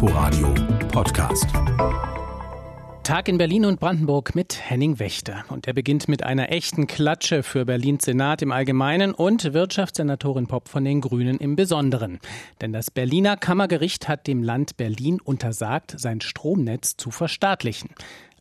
Inforadio Podcast. Tag in Berlin und Brandenburg mit Henning Wächter. Und er beginnt mit einer echten Klatsche für Berlins Senat im Allgemeinen und Wirtschaftssenatorin Popp von den Grünen im Besonderen. Denn das Berliner Kammergericht hat dem Land Berlin untersagt, sein Stromnetz zu verstaatlichen.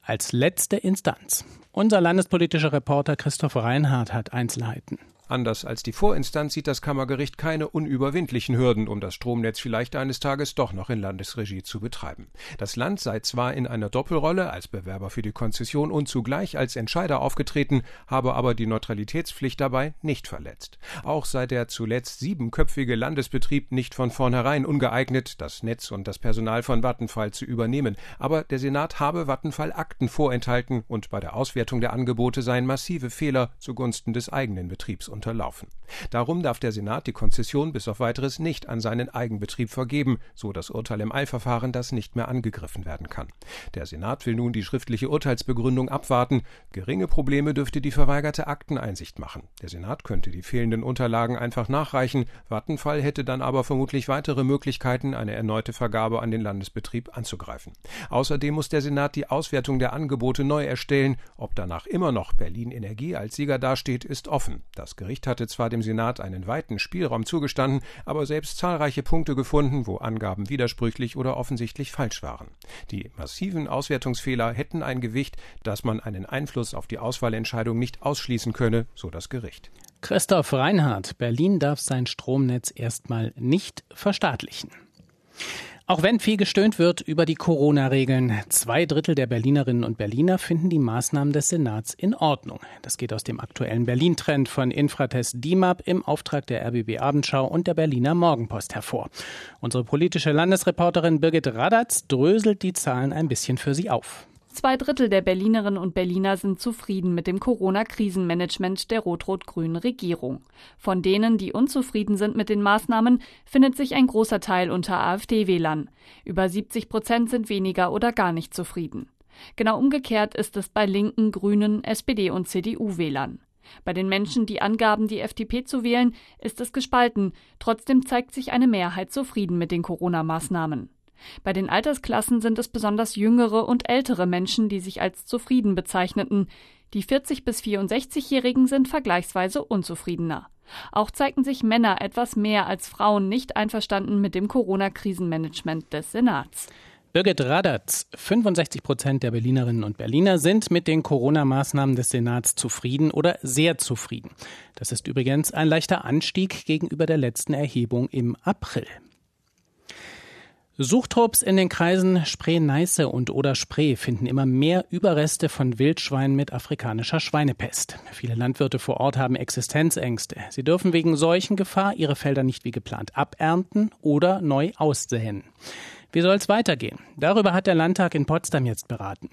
Als letzte Instanz. Unser landespolitischer Reporter Christoph Reinhardt hat Einzelheiten. Anders als die Vorinstanz sieht das Kammergericht keine unüberwindlichen Hürden, um das Stromnetz vielleicht eines Tages doch noch in Landesregie zu betreiben. Das Land sei zwar in einer Doppelrolle als Bewerber für die Konzession und zugleich als Entscheider aufgetreten, habe aber die Neutralitätspflicht dabei nicht verletzt. Auch sei der zuletzt siebenköpfige Landesbetrieb nicht von vornherein ungeeignet, das Netz und das Personal von Vattenfall zu übernehmen, aber der Senat habe Vattenfall Akten vorenthalten und bei der Auswertung der Angebote seien massive Fehler zugunsten des eigenen Betriebs unterlaufen. Darum darf der Senat die Konzession bis auf weiteres nicht an seinen Eigenbetrieb vergeben, so das Urteil im Eilverfahren, das nicht mehr angegriffen werden kann. Der Senat will nun die schriftliche Urteilsbegründung abwarten. Geringe Probleme dürfte die verweigerte Akteneinsicht machen. Der Senat könnte die fehlenden Unterlagen einfach nachreichen. Vattenfall hätte dann aber vermutlich weitere Möglichkeiten, eine erneute Vergabe an den Landesbetrieb anzugreifen. Außerdem muss der Senat die Auswertung der Angebote neu erstellen. Ob danach immer noch Berlin Energie als Sieger dasteht, ist offen. Das Gericht hatte zwar dem Senat einen weiten Spielraum zugestanden, aber selbst zahlreiche Punkte gefunden, wo Angaben widersprüchlich oder offensichtlich falsch waren. Die massiven Auswertungsfehler hätten ein Gewicht, dass man einen Einfluss auf die Auswahlentscheidung nicht ausschließen könne, so das Gericht. Christoph Reinhardt, Berlin darf sein Stromnetz erstmal nicht verstaatlichen. Auch wenn viel gestöhnt wird über die Corona-Regeln, zwei Drittel der Berlinerinnen und Berliner finden die Maßnahmen des Senats in Ordnung. Das geht aus dem aktuellen Berlin-Trend von Infratest DIMAP im Auftrag der RBB Abendschau und der Berliner Morgenpost hervor. Unsere politische Landesreporterin Birgit Radatz dröselt die Zahlen ein bisschen für Sie auf. Zwei Drittel der Berlinerinnen und Berliner sind zufrieden mit dem Corona-Krisenmanagement der rot-rot-grünen Regierung. Von denen, die unzufrieden sind mit den Maßnahmen, findet sich ein großer Teil unter AfD-Wählern. Über 70 Prozent sind weniger oder gar nicht zufrieden. Genau umgekehrt ist es bei Linken, Grünen, SPD und CDU-Wählern. Bei den Menschen, die angaben, die FDP zu wählen, ist es gespalten. Trotzdem zeigt sich eine Mehrheit zufrieden mit den Corona-Maßnahmen. Bei den Altersklassen sind es besonders jüngere und ältere Menschen, die sich als zufrieden bezeichneten. Die 40 bis 64-Jährigen sind vergleichsweise unzufriedener. Auch zeigten sich Männer etwas mehr als Frauen nicht einverstanden mit dem Corona-Krisenmanagement des Senats. Birgit Radatz, 65 Prozent der Berlinerinnen und Berliner sind mit den Corona-Maßnahmen des Senats zufrieden oder sehr zufrieden. Das ist übrigens ein leichter Anstieg gegenüber der letzten Erhebung im April. Suchtrupps in den Kreisen Spree-Neiße und Oder-Spree finden immer mehr Überreste von Wildschweinen mit afrikanischer Schweinepest. Viele Landwirte vor Ort haben Existenzängste. Sie dürfen wegen Seuchengefahr ihre Felder nicht wie geplant abernten oder neu aussäen. Wie soll es weitergehen? Darüber hat der Landtag in Potsdam jetzt beraten.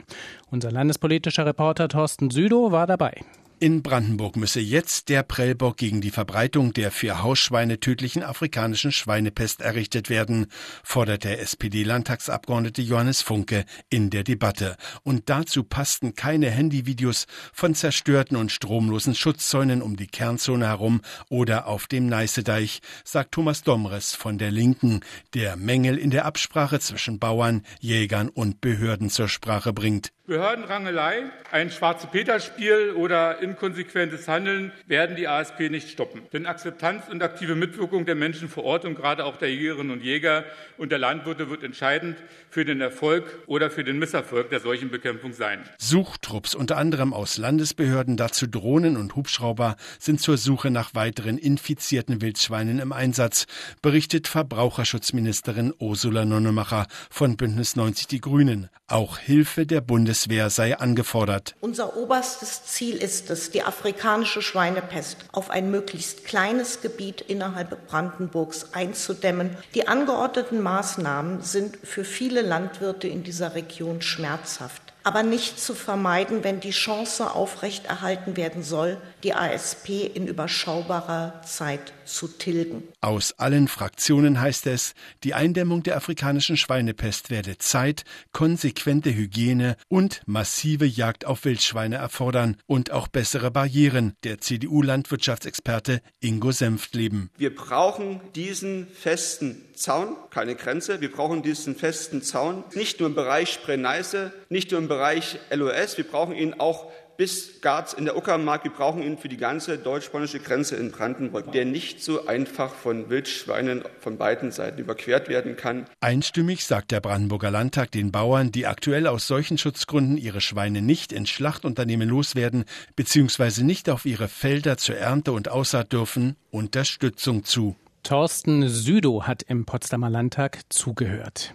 Unser landespolitischer Reporter Thorsten Südow war dabei. In Brandenburg müsse jetzt der Prellbock gegen die Verbreitung der für Hausschweine tödlichen afrikanischen Schweinepest errichtet werden, fordert der SPD-Landtagsabgeordnete Johannes Funke in der Debatte. Und dazu passten keine Handyvideos von zerstörten und stromlosen Schutzzäunen um die Kernzone herum oder auf dem Neißedeich, sagt Thomas Domres von der Linken, der Mängel in der Absprache zwischen Bauern, Jägern und Behörden zur Sprache bringt. Behördenrangelei, ein schwarze Peter-Spiel oder inkonsequentes Handeln werden die ASP nicht stoppen. Denn Akzeptanz und aktive Mitwirkung der Menschen vor Ort und gerade auch der Jägerinnen und Jäger und der Landwirte wird entscheidend für den Erfolg oder für den Misserfolg der Seuchenbekämpfung sein. Suchtrupps unter anderem aus Landesbehörden, dazu Drohnen und Hubschrauber, sind zur Suche nach weiteren infizierten Wildschweinen im Einsatz, berichtet Verbraucherschutzministerin Ursula Nonnemacher von Bündnis 90 Die Grünen. Auch Hilfe der Bundes Bundeswehr sei angefordert. Unser oberstes Ziel ist es, die afrikanische Schweinepest auf ein möglichst kleines Gebiet innerhalb Brandenburgs einzudämmen. Die angeordneten Maßnahmen sind für viele Landwirte in dieser Region schmerzhaft aber nicht zu vermeiden, wenn die Chance aufrechterhalten werden soll, die ASP in überschaubarer Zeit zu tilgen. Aus allen Fraktionen heißt es, die Eindämmung der afrikanischen Schweinepest werde Zeit, konsequente Hygiene und massive Jagd auf Wildschweine erfordern und auch bessere Barrieren, der CDU-Landwirtschaftsexperte Ingo Senftleben. Wir brauchen diesen festen Zaun, keine Grenze. Wir brauchen diesen festen Zaun nicht nur im Bereich Spree-Neiße, nicht nur im Bereich LOS, wir brauchen ihn auch bis Garz in der Uckermark. Wir brauchen ihn für die ganze deutsch-polnische Grenze in Brandenburg, der nicht so einfach von Wildschweinen von beiden Seiten überquert werden kann. Einstimmig sagt der Brandenburger Landtag den Bauern, die aktuell aus solchen Schutzgründen ihre Schweine nicht in Schlachtunternehmen loswerden bzw. nicht auf ihre Felder zur Ernte und Aussaat dürfen, Unterstützung zu. Thorsten Südow hat im Potsdamer Landtag zugehört.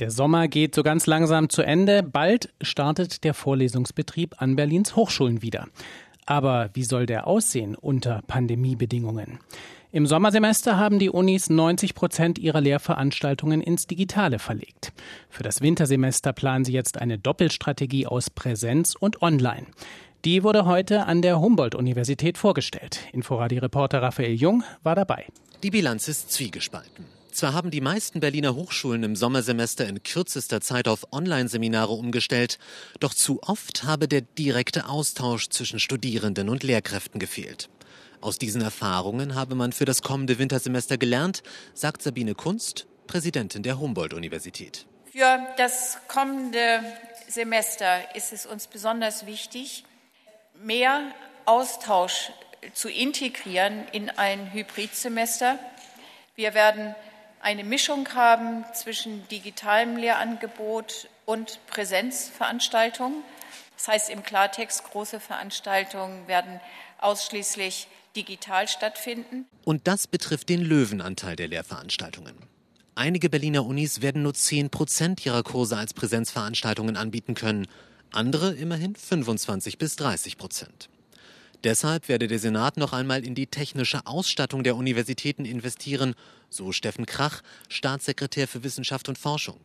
Der Sommer geht so ganz langsam zu Ende. Bald startet der Vorlesungsbetrieb an Berlins Hochschulen wieder. Aber wie soll der aussehen unter Pandemiebedingungen? Im Sommersemester haben die Unis 90 Prozent ihrer Lehrveranstaltungen ins Digitale verlegt. Für das Wintersemester planen sie jetzt eine Doppelstrategie aus Präsenz und Online. Die wurde heute an der Humboldt-Universität vorgestellt. Inforadio-Reporter Raphael Jung war dabei. Die Bilanz ist zwiegespalten. Zwar haben die meisten Berliner Hochschulen im Sommersemester in kürzester Zeit auf Online-Seminare umgestellt, doch zu oft habe der direkte Austausch zwischen Studierenden und Lehrkräften gefehlt. Aus diesen Erfahrungen habe man für das kommende Wintersemester gelernt, sagt Sabine Kunst, Präsidentin der Humboldt-Universität. Für das kommende Semester ist es uns besonders wichtig, mehr Austausch zu integrieren in ein Hybridsemester. Wir werden eine Mischung haben zwischen digitalem Lehrangebot und Präsenzveranstaltungen. Das heißt im Klartext, große Veranstaltungen werden ausschließlich digital stattfinden. Und das betrifft den Löwenanteil der Lehrveranstaltungen. Einige Berliner Unis werden nur 10 Prozent ihrer Kurse als Präsenzveranstaltungen anbieten können, andere immerhin 25 bis 30 Prozent. Deshalb werde der Senat noch einmal in die technische Ausstattung der Universitäten investieren, so Steffen Krach, Staatssekretär für Wissenschaft und Forschung.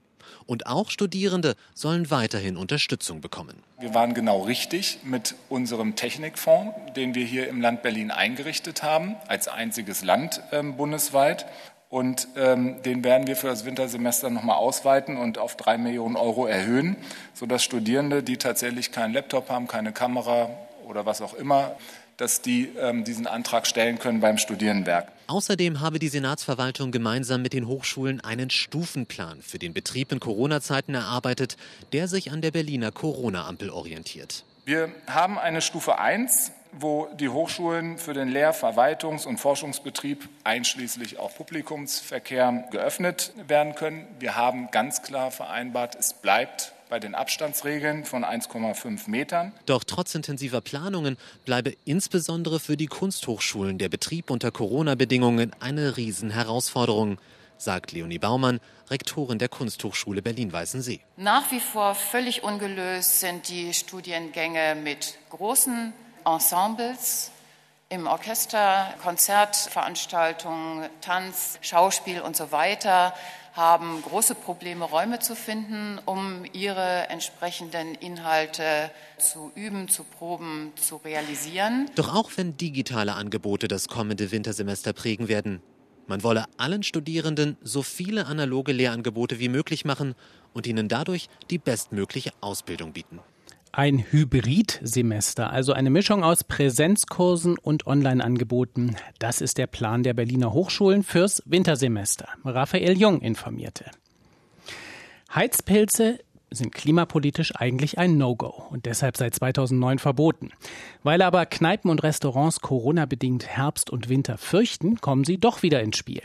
Und auch Studierende sollen weiterhin Unterstützung bekommen. Wir waren genau richtig mit unserem Technikfonds, den wir hier im Land Berlin eingerichtet haben, als einziges Land äh, bundesweit. Und ähm, den werden wir für das Wintersemester nochmal ausweiten und auf drei Millionen Euro erhöhen, sodass Studierende, die tatsächlich keinen Laptop haben, keine Kamera, oder was auch immer, dass die ähm, diesen Antrag stellen können beim Studierendenwerk. Außerdem habe die Senatsverwaltung gemeinsam mit den Hochschulen einen Stufenplan für den Betrieb in Corona-Zeiten erarbeitet, der sich an der Berliner Corona-Ampel orientiert. Wir haben eine Stufe 1, wo die Hochschulen für den Lehr-, Verwaltungs- und Forschungsbetrieb einschließlich auch Publikumsverkehr geöffnet werden können. Wir haben ganz klar vereinbart, es bleibt bei den Abstandsregeln von 1,5 Metern. Doch trotz intensiver Planungen bleibe insbesondere für die Kunsthochschulen der Betrieb unter Corona-Bedingungen eine Riesenherausforderung, sagt Leonie Baumann, Rektorin der Kunsthochschule Berlin-Weißensee. Nach wie vor völlig ungelöst sind die Studiengänge mit großen Ensembles, im Orchester, Konzertveranstaltungen, Tanz, Schauspiel und so weiter haben große Probleme, Räume zu finden, um ihre entsprechenden Inhalte zu üben, zu proben, zu realisieren. Doch auch wenn digitale Angebote das kommende Wintersemester prägen werden, man wolle allen Studierenden so viele analoge Lehrangebote wie möglich machen und ihnen dadurch die bestmögliche Ausbildung bieten. Ein Hybridsemester, also eine Mischung aus Präsenzkursen und Online-Angeboten. Das ist der Plan der Berliner Hochschulen fürs Wintersemester. Raphael Jung informierte. Heizpilze sind klimapolitisch eigentlich ein No-Go und deshalb seit 2009 verboten. Weil aber Kneipen und Restaurants Corona-bedingt Herbst und Winter fürchten, kommen sie doch wieder ins Spiel.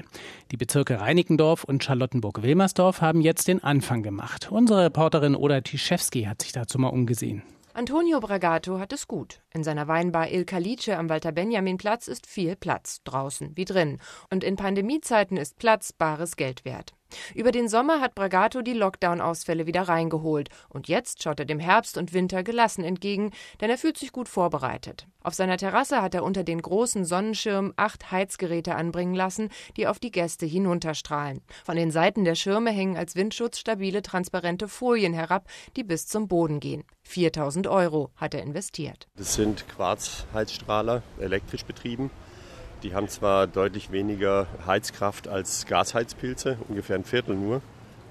Die Bezirke Reinickendorf und Charlottenburg-Wilmersdorf haben jetzt den Anfang gemacht. Unsere Reporterin Oda Tischewski hat sich dazu mal umgesehen. Antonio Bragato hat es gut. In seiner Weinbar Il Calice am Walter-Benjamin-Platz ist viel Platz, draußen wie drin. Und in Pandemiezeiten ist Platz bares Geld wert. Über den Sommer hat Bragato die Lockdown-Ausfälle wieder reingeholt. Und jetzt schaut er dem Herbst und Winter gelassen entgegen, denn er fühlt sich gut vorbereitet. Auf seiner Terrasse hat er unter den großen Sonnenschirmen acht Heizgeräte anbringen lassen, die auf die Gäste hinunterstrahlen. Von den Seiten der Schirme hängen als Windschutz stabile, transparente Folien herab, die bis zum Boden gehen. 4000 Euro hat er investiert. Das sind Quarzheizstrahler, elektrisch betrieben. Die haben zwar deutlich weniger Heizkraft als Gasheizpilze, ungefähr ein Viertel nur,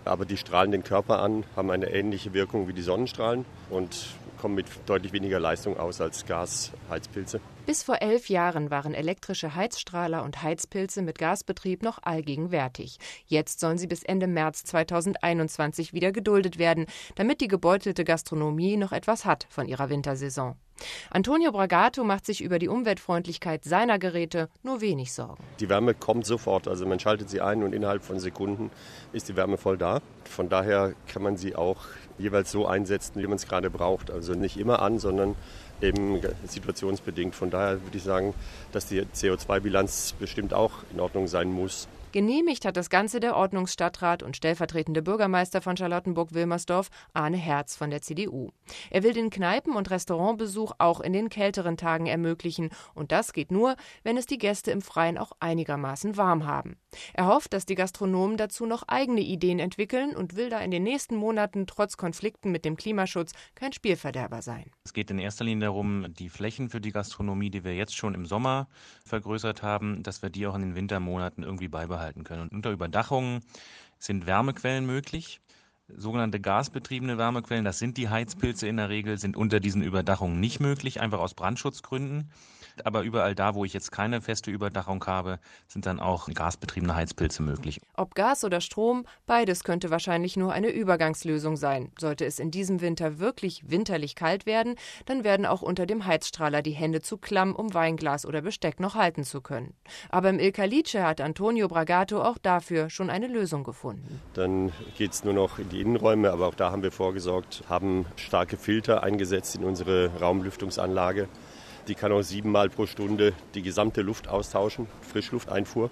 aber die strahlen den Körper an, haben eine ähnliche Wirkung wie die Sonnenstrahlen und kommen mit deutlich weniger Leistung aus als Gasheizpilze. Bis vor elf Jahren waren elektrische Heizstrahler und Heizpilze mit Gasbetrieb noch allgegenwärtig. Jetzt sollen sie bis Ende März 2021 wieder geduldet werden, damit die gebeutelte Gastronomie noch etwas hat von ihrer Wintersaison. Antonio Bragato macht sich über die Umweltfreundlichkeit seiner Geräte nur wenig Sorgen. Die Wärme kommt sofort, also man schaltet sie ein und innerhalb von Sekunden ist die Wärme voll da. Von daher kann man sie auch jeweils so einsetzen, wie man es gerade braucht. Also nicht immer an, sondern eben situationsbedingt. Von daher würde ich sagen, dass die CO2-Bilanz bestimmt auch in Ordnung sein muss. Genehmigt hat das Ganze der Ordnungsstadtrat und stellvertretende Bürgermeister von Charlottenburg-Wilmersdorf, Arne Herz von der CDU. Er will den Kneipen- und Restaurantbesuch auch in den kälteren Tagen ermöglichen. Und das geht nur, wenn es die Gäste im Freien auch einigermaßen warm haben. Er hofft, dass die Gastronomen dazu noch eigene Ideen entwickeln und will da in den nächsten Monaten trotz Konflikten mit dem Klimaschutz kein Spielverderber sein. Es geht in erster Linie darum, die Flächen für die Gastronomie, die wir jetzt schon im Sommer vergrößert haben, dass wir die auch in den Wintermonaten irgendwie beibehalten halten können. Und unter Überdachungen sind Wärmequellen möglich. Sogenannte gasbetriebene Wärmequellen, das sind die Heizpilze in der Regel, sind unter diesen Überdachungen nicht möglich, einfach aus Brandschutzgründen. Aber überall da, wo ich jetzt keine feste Überdachung habe, sind dann auch gasbetriebene Heizpilze möglich. Ob Gas oder Strom, beides könnte wahrscheinlich nur eine Übergangslösung sein. Sollte es in diesem Winter wirklich winterlich kalt werden, dann werden auch unter dem Heizstrahler die Hände zu klamm, um Weinglas oder Besteck noch halten zu können. Aber im Il Calice hat Antonio Bragato auch dafür schon eine Lösung gefunden. Dann geht es nur noch in die Innenräume, aber auch da haben wir vorgesorgt, haben starke Filter eingesetzt in unsere Raumlüftungsanlage. Die kann auch siebenmal pro Stunde die gesamte Luft austauschen, Frischlufteinfuhr.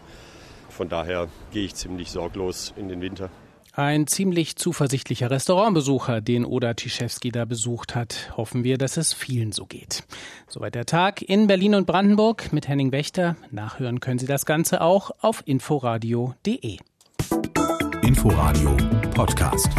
Von daher gehe ich ziemlich sorglos in den Winter. Ein ziemlich zuversichtlicher Restaurantbesucher, den Oda Tischewski da besucht hat. Hoffen wir, dass es vielen so geht. Soweit der Tag in Berlin und Brandenburg mit Henning Wächter. Nachhören können Sie das Ganze auch auf inforadio.de. Inforadio Podcast.